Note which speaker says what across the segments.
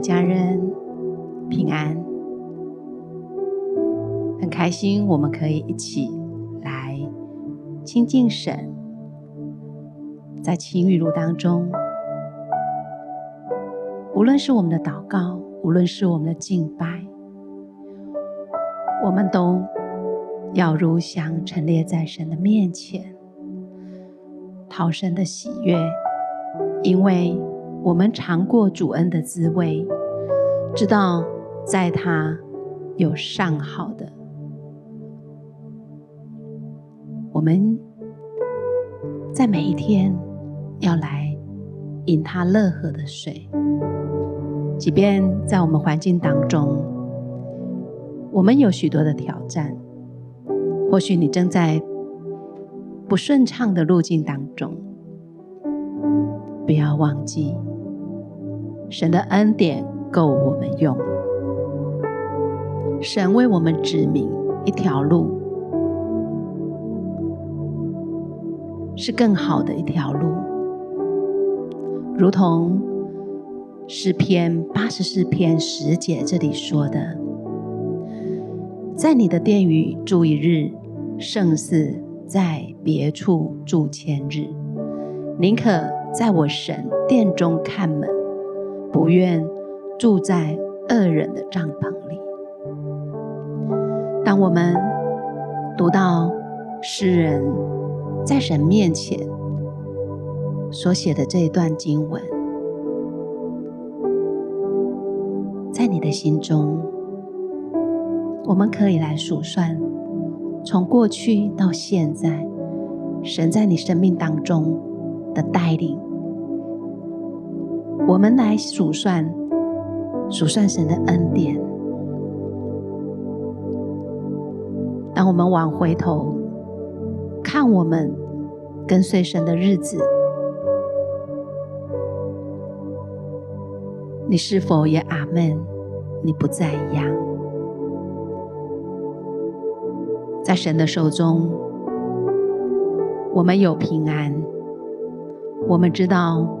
Speaker 1: 家人，平安，很开心我们可以一起来亲近神，在晴雨露当中，无论是我们的祷告，无论是我们的敬拜，我们都要如香陈列在神的面前，讨神的喜悦，因为。我们尝过主恩的滋味，知道在他有上好的。我们在每一天要来饮他乐河的水，即便在我们环境当中，我们有许多的挑战，或许你正在不顺畅的路径当中，不要忘记。神的恩典够我们用，神为我们指明一条路，是更好的一条路。如同诗篇八十四篇十节这里说的：“在你的殿宇住一日，胜似在别处住千日。宁可在我神殿中看门。”不愿住在恶人的帐篷里。当我们读到诗人在神面前所写的这一段经文，在你的心中，我们可以来数算，从过去到现在，神在你生命当中的带领。我们来数算，数算神的恩典。当我们往回头看，我们跟随神的日子，你是否也阿门？你不再一样，在神的手中，我们有平安，我们知道。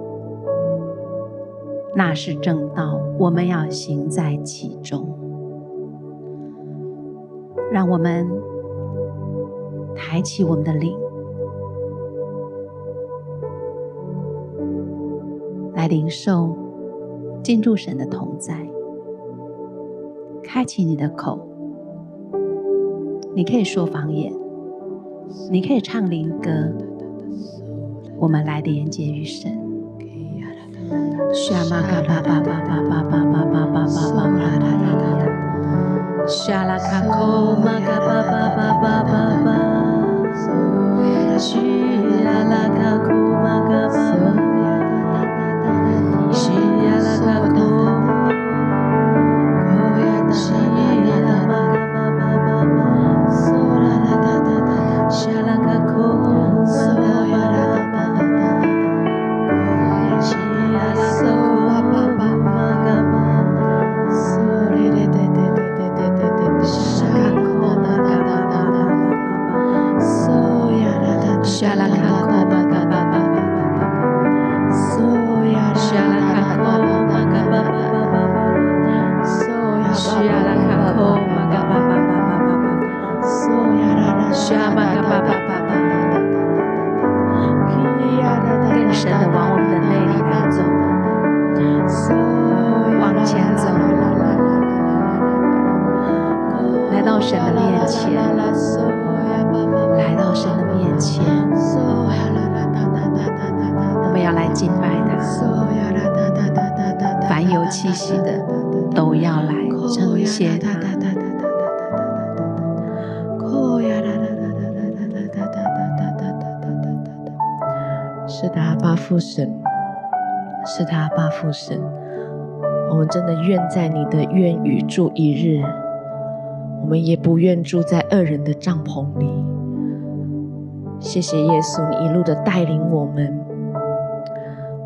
Speaker 1: 那是正道，我们要行在其中。让我们抬起我们的灵，来领受进入神的同在。开启你的口，你可以说方言，你可以唱灵歌，我们来连接于神。沙玛嘎巴巴巴巴巴巴巴巴巴巴巴巴巴，沙拉卡库玛嘎巴巴巴巴巴巴，西亚拉卡库神的面前，来到神的面前，
Speaker 2: 我
Speaker 1: 们要来敬拜他。凡有气息的都要来称谢他。
Speaker 3: 是他巴
Speaker 2: 父神，是他巴父神，我们真的愿在你的愿与住一日。我们也不愿住在恶人的帐篷里。谢谢耶稣，你一路的带领我们。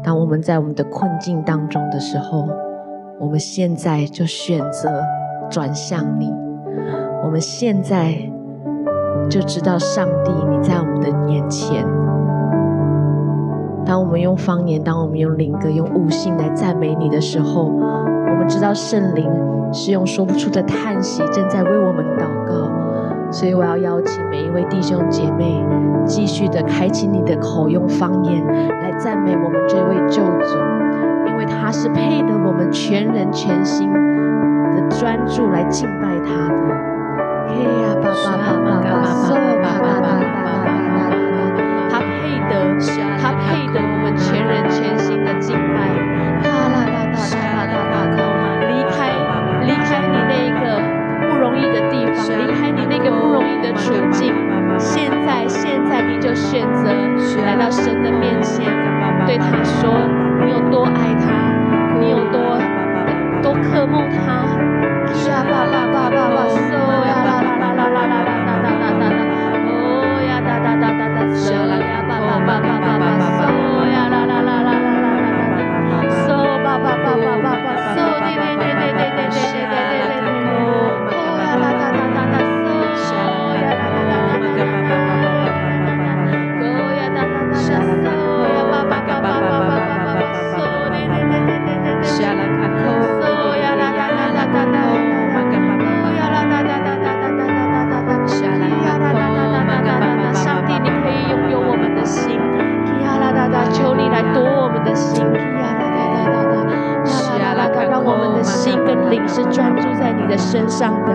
Speaker 2: 当我们在我们的困境当中的时候，我们现在就选择转向你。我们现在就知道，上帝，你在我们的眼前。当我们用方言，当我们用灵歌、用悟性来赞美你的时候，我们知道圣灵是用说不出的叹息正在为我们祷告。所以我要邀请每一位弟兄姐妹，继续的开启你的口，用方言来赞美我们这位救主，因为他是配得我们全人全心的专注来敬拜他的。他配得，他配得我们全人全心的敬拜。离开你那个不容易的处境。现在，现在你就选择来到神的面前，对他说：你有多爱他，你有多多渴慕他。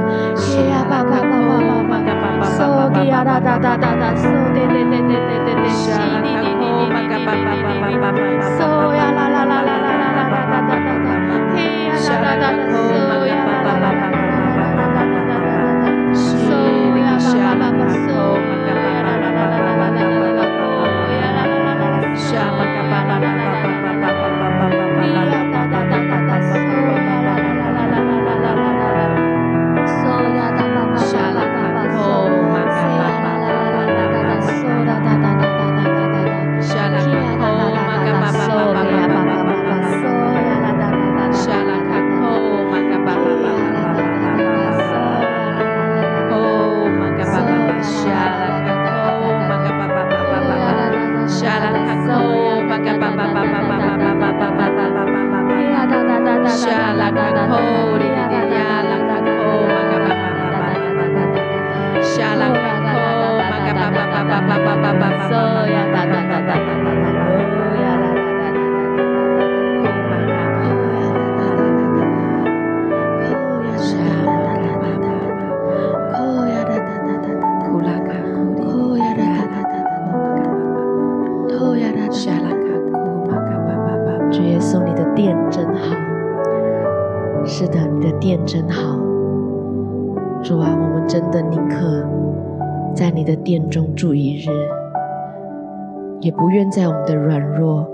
Speaker 2: 也不愿在我们的软弱，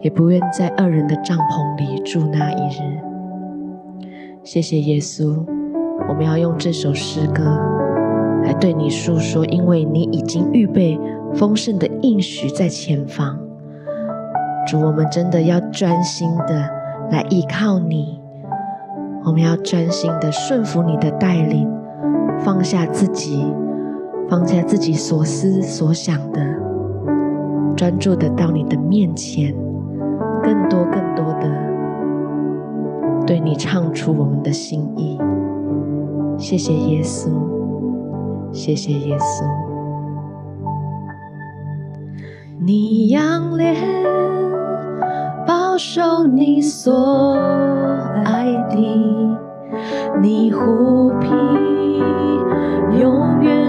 Speaker 2: 也不愿在恶人的帐篷里住那一日。谢谢耶稣，我们要用这首诗歌来对你诉说，因为你已经预备丰盛的应许在前方。主，我们真的要专心的来依靠你，我们要专心的顺服你的带领，放下自己，放下自己所思所想的。专注的到你的面前，更多更多的对你唱出我们的心意。谢谢耶稣，谢谢耶稣。你仰脸保守你所爱的，你护庇永远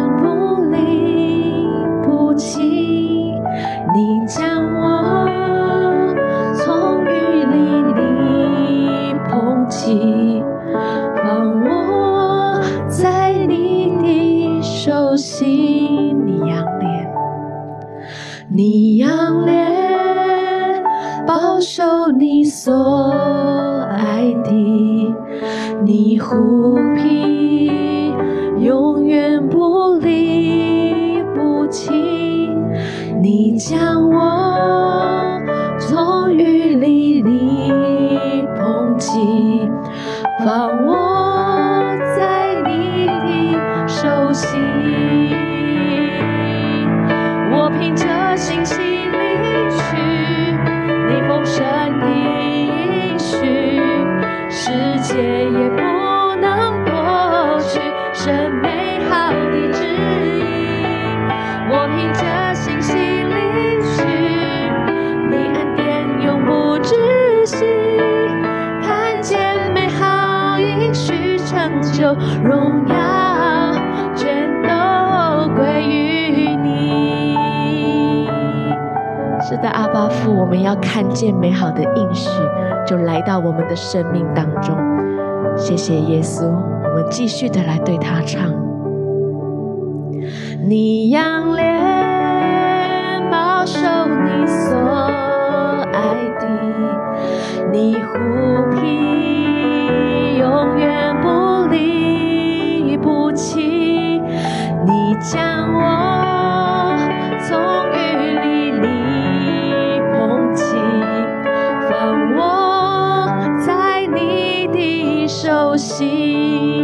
Speaker 2: 所爱的，你护庇，永远不离不弃。你将我荣耀，全都归于你。是的，阿爸父，我们要看见美好的应许，就来到我们的生命当中。谢谢耶稣，我们继续的来对他唱。你仰脸保守你所爱的，你护庇将我从雨里里捧起，放我在你的手心，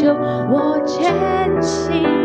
Speaker 4: 全心全意。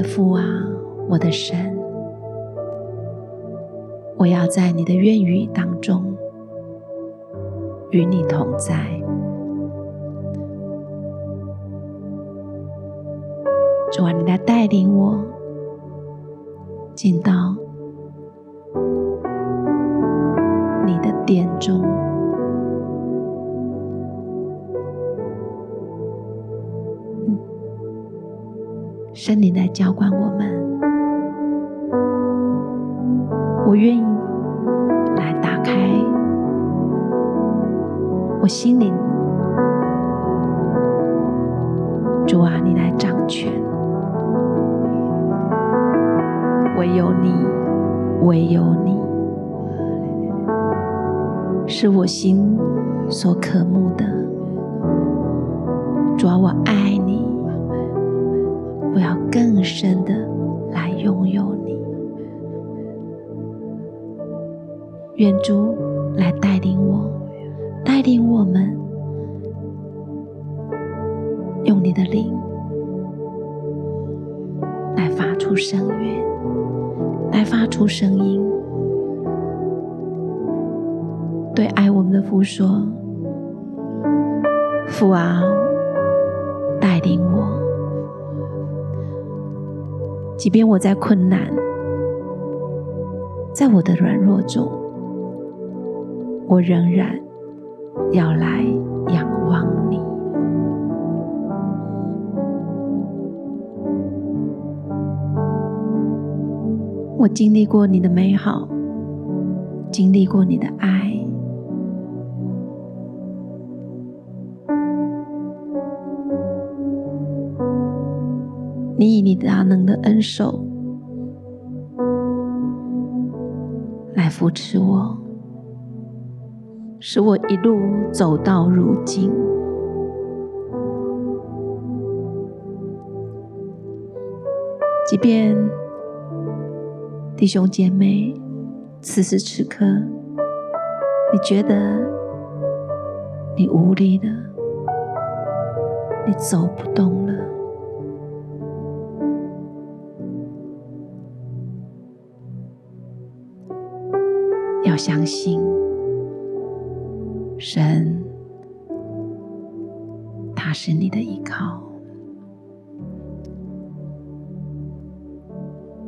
Speaker 1: 的父啊，我的神，我要在你的愿语当中与你同在。”主啊，你来带领我进到浇灌我们，我愿意来打开我心灵。主啊，你来掌权。唯有你，唯有你，是我心所渴慕的。主啊，我爱你，更深的来拥有你。愿主来带领我，带领我们，用你的灵来发出声源。来发出声音，对爱我们的父说：“父啊，带领我，即便我在困难，在我的软弱中，我仍然要来仰望你。”我经历过你的美好，经历过你的爱，你以你大能的恩手来扶持我，使我一路走到如今，即便。弟兄姐妹，此时此刻，你觉得你无力了，你走不动了，相信神，他是你的依靠。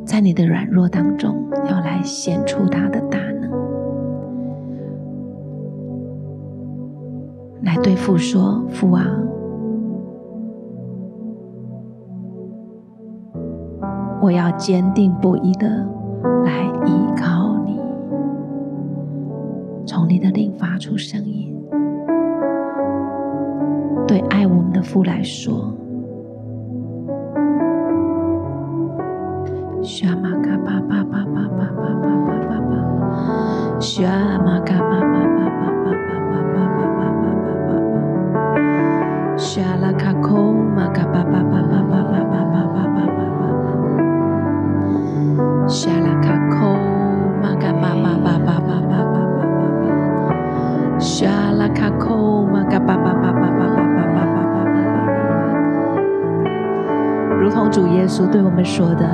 Speaker 1: 在你的软弱当中，要来显出他的大能，来对父说：“父啊，我要坚定不移的来从你的令发出声音，对爱我们的父来说。沙玛嘎巴巴巴巴巴巴巴巴巴，沙玛嘎巴巴巴库玛卡巴巴巴巴巴巴巴巴巴巴，如同主耶稣对我们说的。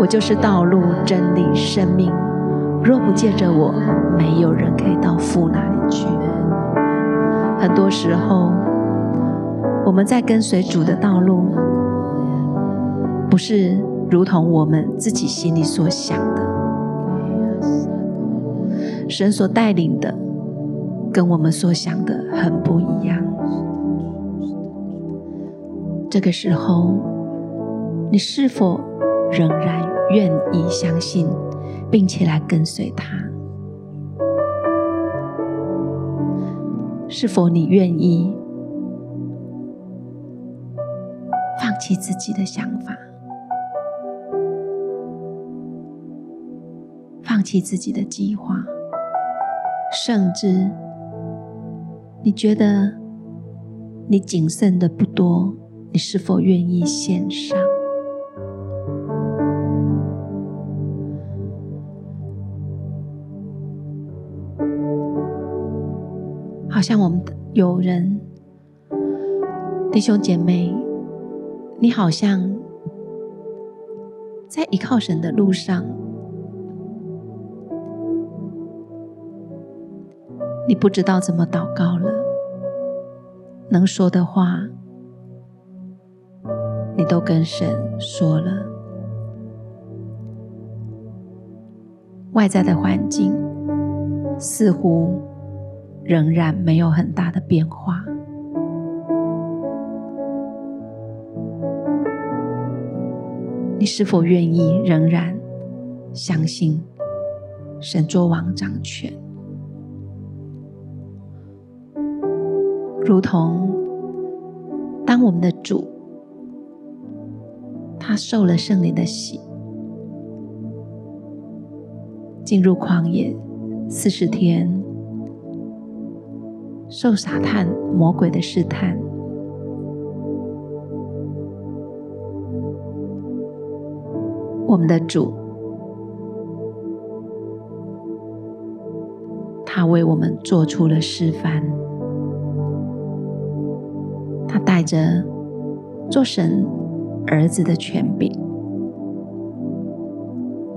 Speaker 1: 我就是道路、真理、生命。若不借着我，没有人可以到父那里去。很多时候，我们在跟随主的道路，不是如同我们自己心里所想的。神所带领的，跟我们所想的很不一样。这个时候，你是否仍然愿意相信，并且来跟随他？是否你愿意放弃自己的想法，放弃自己的计划，甚至你觉得你仅剩的不多，你是否愿意献上？好像我们有人，弟兄姐妹，你好像在依靠神的路上，你不知道怎么祷告了，能说的话，你都跟神说了，外在的环境似乎。仍然没有很大的变化。你是否愿意仍然相信神作王掌权？如同当我们的主他受了圣灵的洗，进入旷野四十天。受撒旦魔鬼的试探，我们的主，他为我们做出了示范。他带着做神儿子的权柄，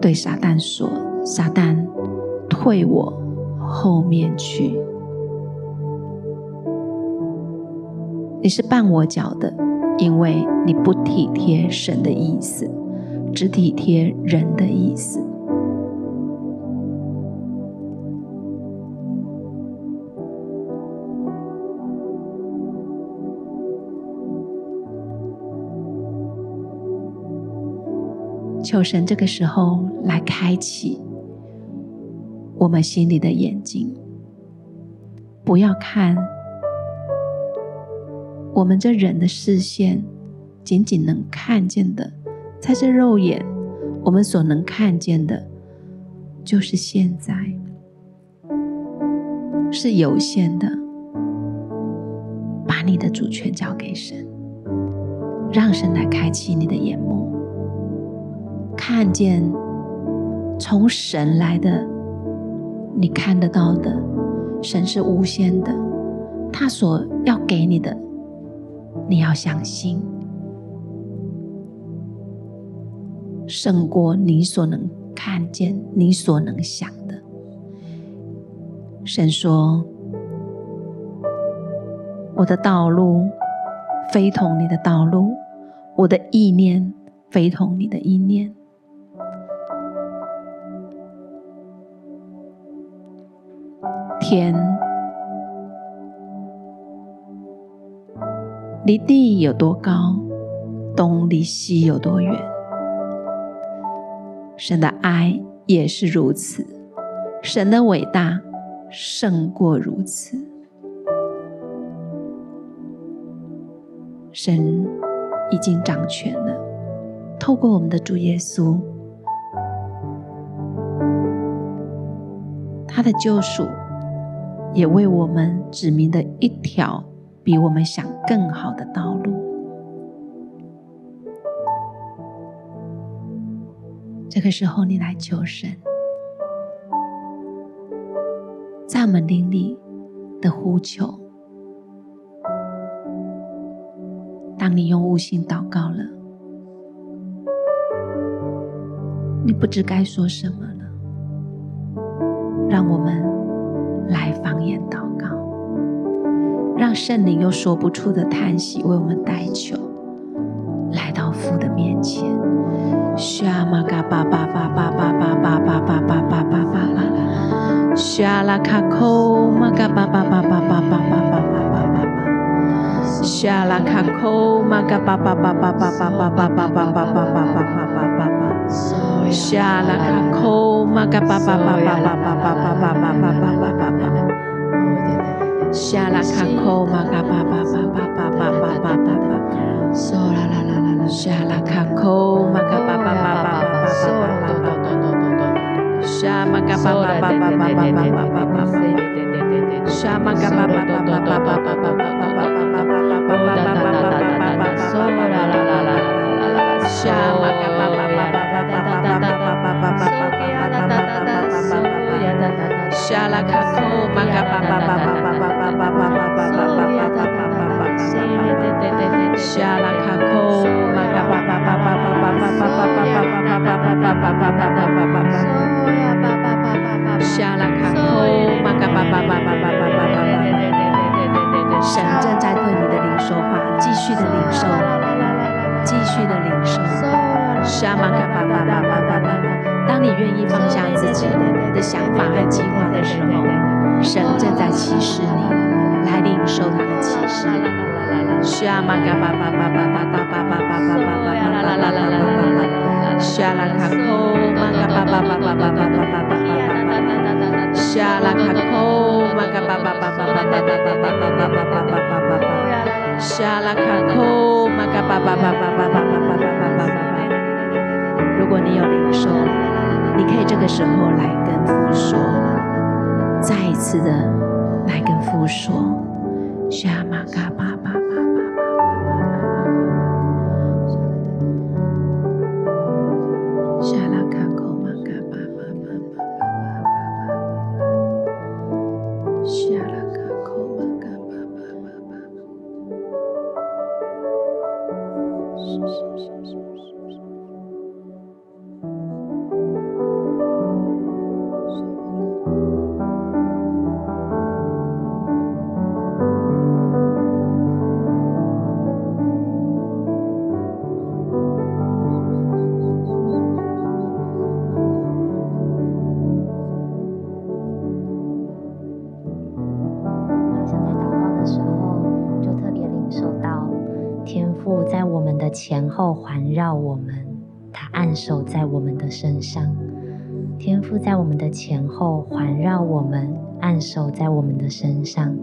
Speaker 1: 对撒旦说：“撒旦，退我后面去。”你是绊我脚的，因为你不体贴神的意思，只体贴人的意思。求神这个时候来开启我们心里的眼睛，不要看。我们这人的视线，仅仅能看见的，在这肉眼，我们所能看见的，就是现在，是有限的。把你的主权交给神，让神来开启你的眼目，看见从神来的，你看得到的，神是无限的，他所要给你的。你要相信，胜过你所能看见、你所能想的。神说：“我的道路非同你的道路，我的意念非同你的意念。”天。离地有多高，东离西有多远。神的爱也是如此，神的伟大胜过如此。神已经掌权了，透过我们的主耶稣，他的救赎也为我们指明了一条。比我们想更好的道路。这个时候，你来求神，在我们灵里的呼求。当你用悟性祷告了，你不知该说什么了，让我们让圣灵用说不出的叹息为我们代求，来到父的面前。沙玛嘎巴巴巴巴巴巴巴巴巴巴巴巴巴巴，沙拉卡扣玛嘎巴巴巴巴巴巴巴巴巴巴巴巴，沙拉卡扣玛嘎巴巴巴巴巴巴巴巴巴巴巴巴巴巴巴巴，沙拉卡扣玛嘎巴巴巴巴巴巴巴巴巴巴巴巴巴。Shama 其实你，来领受你的启示。需要玛嘎巴巴巴巴巴巴巴巴巴巴巴巴巴巴巴巴巴巴，需要拉卡库玛嘎巴巴巴巴巴巴巴巴巴巴巴巴，需要拉卡库玛嘎巴巴巴巴巴巴巴巴巴巴巴巴巴巴巴巴，
Speaker 2: 需要拉卡库玛嘎巴巴巴巴巴巴巴巴巴巴巴巴巴。如果你有领受，你可以这个时候来跟父说，再一次的。来跟父说：“夏玛嘎巴。”绕我们，他按守在我们的身上。天父在我们的前后环绕我们，按守在我们的身上。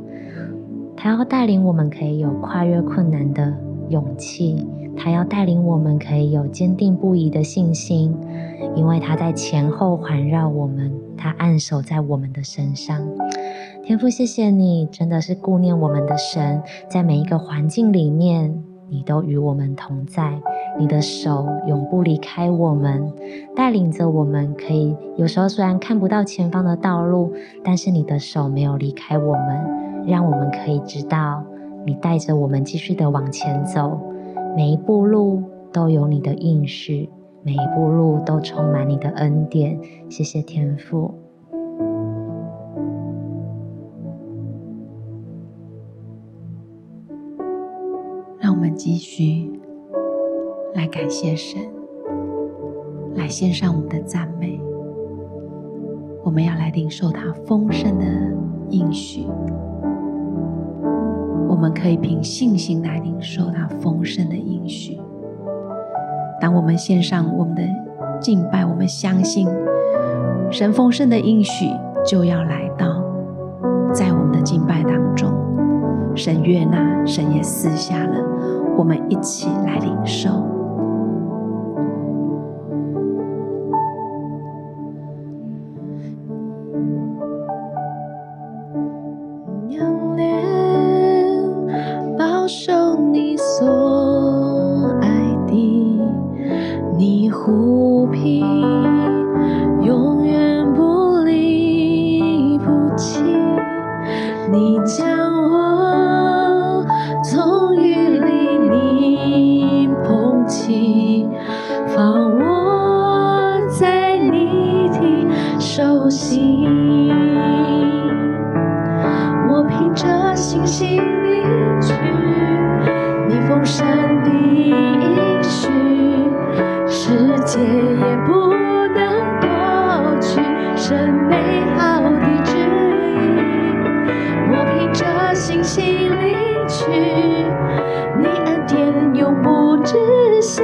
Speaker 2: 他要带领我们可以有跨越困难的勇气，他要带领我们可以有坚定不移的信心，因为他在前后环绕我们，他按守在我们的身上。天父，谢谢你，真的是顾念我们的神，在每一个环境里面。你都与我们同在，你的手永不离开我们，带领着我们。可以有时候虽然看不到前方的道路，但是你的手没有离开我们，让我们可以知道你带着我们继续的往前走。每一步路都有你的应许，每一步路都充满你的恩典。谢谢天父。继续来感谢神，来献上我们的赞美。我们要来领受他丰盛的应许。我们可以凭信心来领受他丰盛的应许。当我们献上我们的敬拜，我们相信神丰盛的应许就要来到在我们的敬拜当中。神悦纳，神也赐下了，我们一起来领受。你
Speaker 1: 恩典永不止息，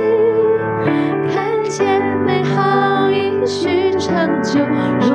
Speaker 1: 看见美好应许成就。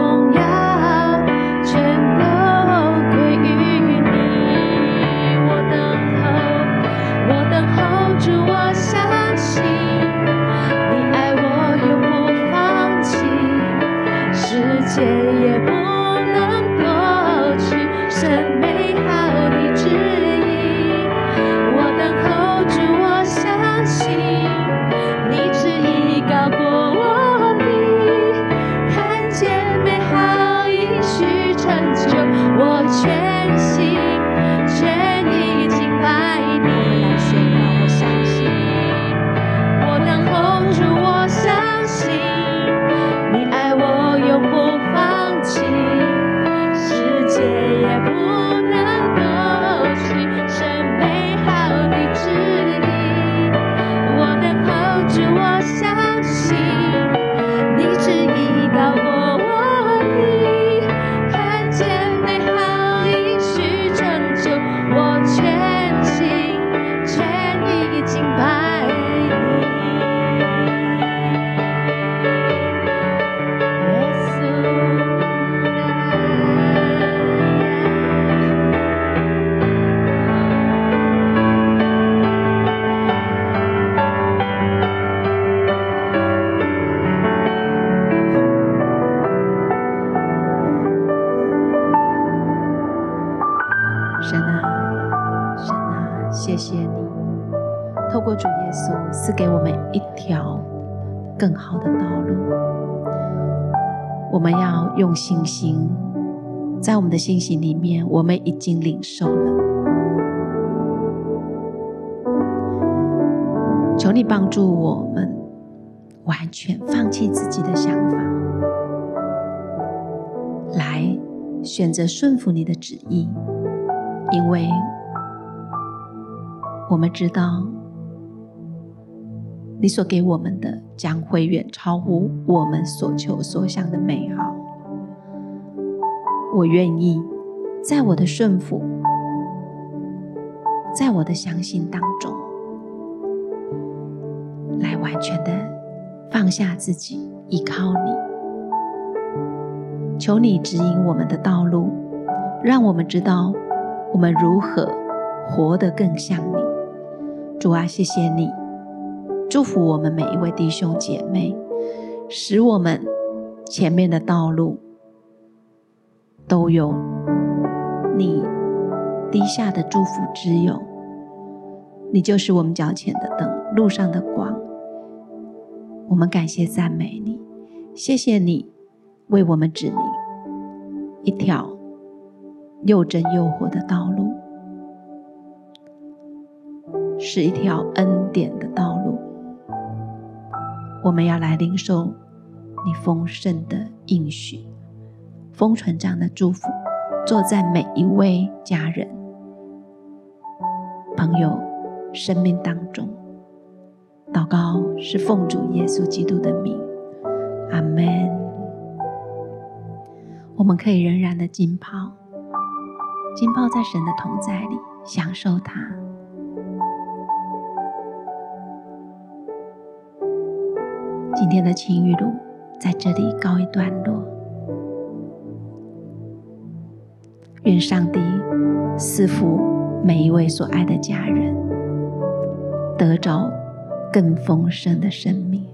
Speaker 1: 信心里面，我们已经领受了。求你帮助我们，完全放弃自己的想法，来选择顺服你的旨意，因为我们知道你所给我们的将会远超乎我们所求所想的美好。我愿意在我的顺服，在我的相信当中。来完全的放下自己，依靠你。求你指引我们的道路，让我们知道我们如何活得更像你。主啊，谢谢你，祝福我们每一位弟兄姐妹，使我们前面的道路都有你滴下的祝福之友。你就是我们脚前的灯，路上的光。我们感谢赞美你，谢谢你为我们指明一条又真又活的道路，是一条恩典的道路。我们要来领受你丰盛的应许，封存这样的祝福，坐在每一位家人、朋友生命当中。祷告是奉主耶稣基督的名，阿门。我们可以仍然的浸泡，浸泡在神的同在里，享受他。今天的晴雨露在这里告一段落。上帝赐福每一位所爱的家人，得着更丰盛的生命。